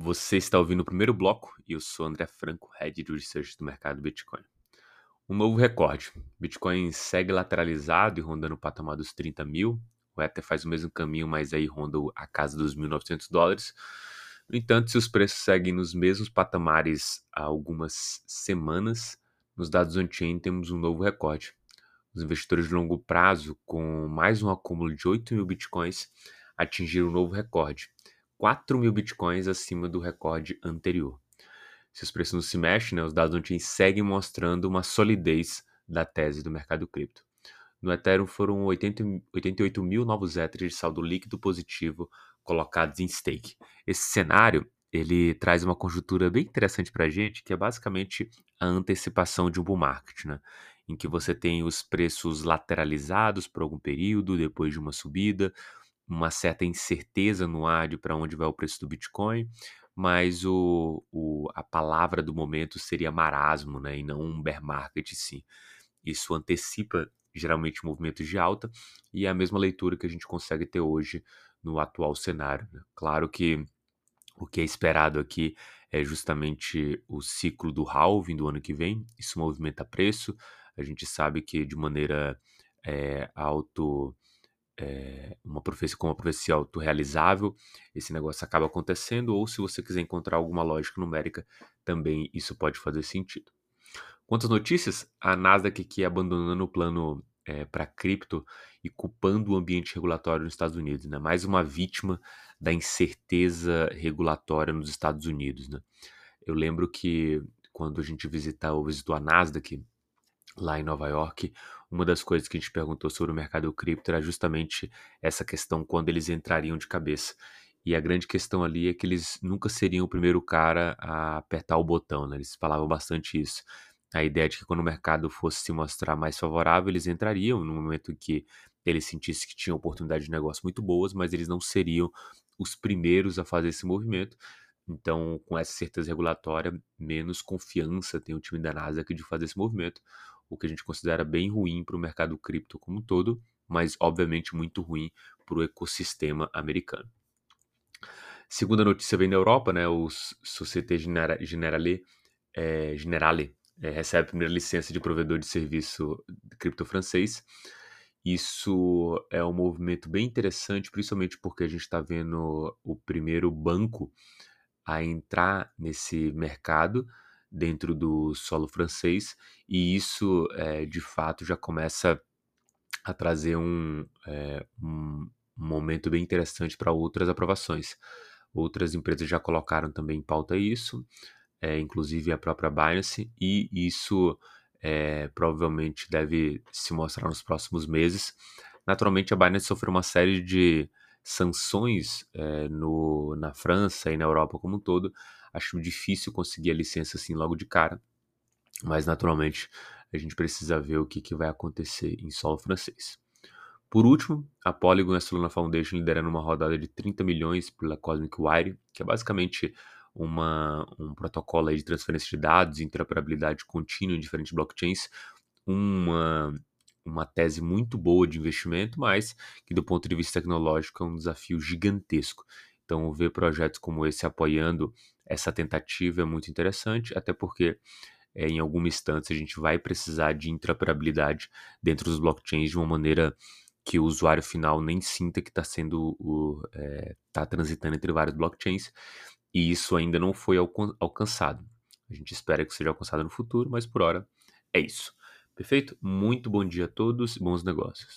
Você está ouvindo o primeiro bloco e eu sou André Franco, Head de Research do mercado Bitcoin. Um novo recorde. Bitcoin segue lateralizado e rondando o patamar dos 30 mil. O Ether faz o mesmo caminho, mas aí ronda a casa dos 1.900 dólares. No entanto, se os preços seguem nos mesmos patamares há algumas semanas, nos dados on-chain temos um novo recorde. Os investidores de longo prazo, com mais um acúmulo de 8 mil bitcoins, atingiram um novo recorde 4 mil bitcoins acima do recorde anterior. Se os preços não se mexem, né, os dados on-chain seguem mostrando uma solidez da tese do mercado cripto. No Ethereum foram 80, 88 mil novos Ethers de saldo líquido positivo colocados em stake. Esse cenário ele traz uma conjuntura bem interessante para a gente, que é basicamente a antecipação de um bull market, né? em que você tem os preços lateralizados por algum período, depois de uma subida, uma certa incerteza no ar de para onde vai o preço do Bitcoin, mas o, o, a palavra do momento seria marasmo, né, e não um bear market sim. Isso antecipa geralmente movimentos de alta e é a mesma leitura que a gente consegue ter hoje no atual cenário. Né? Claro que o que é esperado aqui é justamente o ciclo do halving do ano que vem, isso movimenta preço, a gente sabe que de maneira é, auto é, profecia como uma profecia autorrealizável, esse negócio acaba acontecendo, ou se você quiser encontrar alguma lógica numérica, também isso pode fazer sentido. Quantas notícias? A Nasdaq aqui abandonando o plano é, para cripto e culpando o ambiente regulatório nos Estados Unidos, né? Mais uma vítima da incerteza regulatória nos Estados Unidos, né? Eu lembro que quando a gente visitou a Nasdaq lá em Nova York, uma das coisas que a gente perguntou sobre o mercado cripto era justamente essa questão quando eles entrariam de cabeça. E a grande questão ali é que eles nunca seriam o primeiro cara a apertar o botão, né? Eles falavam bastante isso. A ideia de que quando o mercado fosse se mostrar mais favorável, eles entrariam no momento em que eles sentissem que tinham oportunidades de negócio muito boas, mas eles não seriam os primeiros a fazer esse movimento. Então, com essa certeza regulatória, menos confiança tem o time da Nasdaq de fazer esse movimento o que a gente considera bem ruim para o mercado cripto como um todo, mas obviamente muito ruim para o ecossistema americano. Segunda notícia vem da Europa, né? O Société Générale, é, Generale é, recebe a primeira licença de provedor de serviço cripto francês. Isso é um movimento bem interessante, principalmente porque a gente está vendo o primeiro banco a entrar nesse mercado dentro do solo francês, e isso é, de fato já começa a trazer um, é, um momento bem interessante para outras aprovações. Outras empresas já colocaram também em pauta isso, é, inclusive a própria Binance, e isso é, provavelmente deve se mostrar nos próximos meses. Naturalmente, a Binance sofreu uma série de sanções é, no, na França e na Europa como um todo, Acho difícil conseguir a licença assim logo de cara, mas naturalmente a gente precisa ver o que, que vai acontecer em solo francês. Por último, a Polygon e a Solana Foundation liderando uma rodada de 30 milhões pela Cosmic Wire, que é basicamente uma, um protocolo de transferência de dados e interoperabilidade contínua em diferentes blockchains, uma, uma tese muito boa de investimento, mas que do ponto de vista tecnológico é um desafio gigantesco. Então, ver projetos como esse apoiando essa tentativa é muito interessante, até porque é, em alguma instância a gente vai precisar de interoperabilidade dentro dos blockchains de uma maneira que o usuário final nem sinta que está sendo está é, transitando entre vários blockchains e isso ainda não foi alcançado. A gente espera que seja alcançado no futuro, mas por hora é isso. Perfeito? Muito bom dia a todos, bons negócios.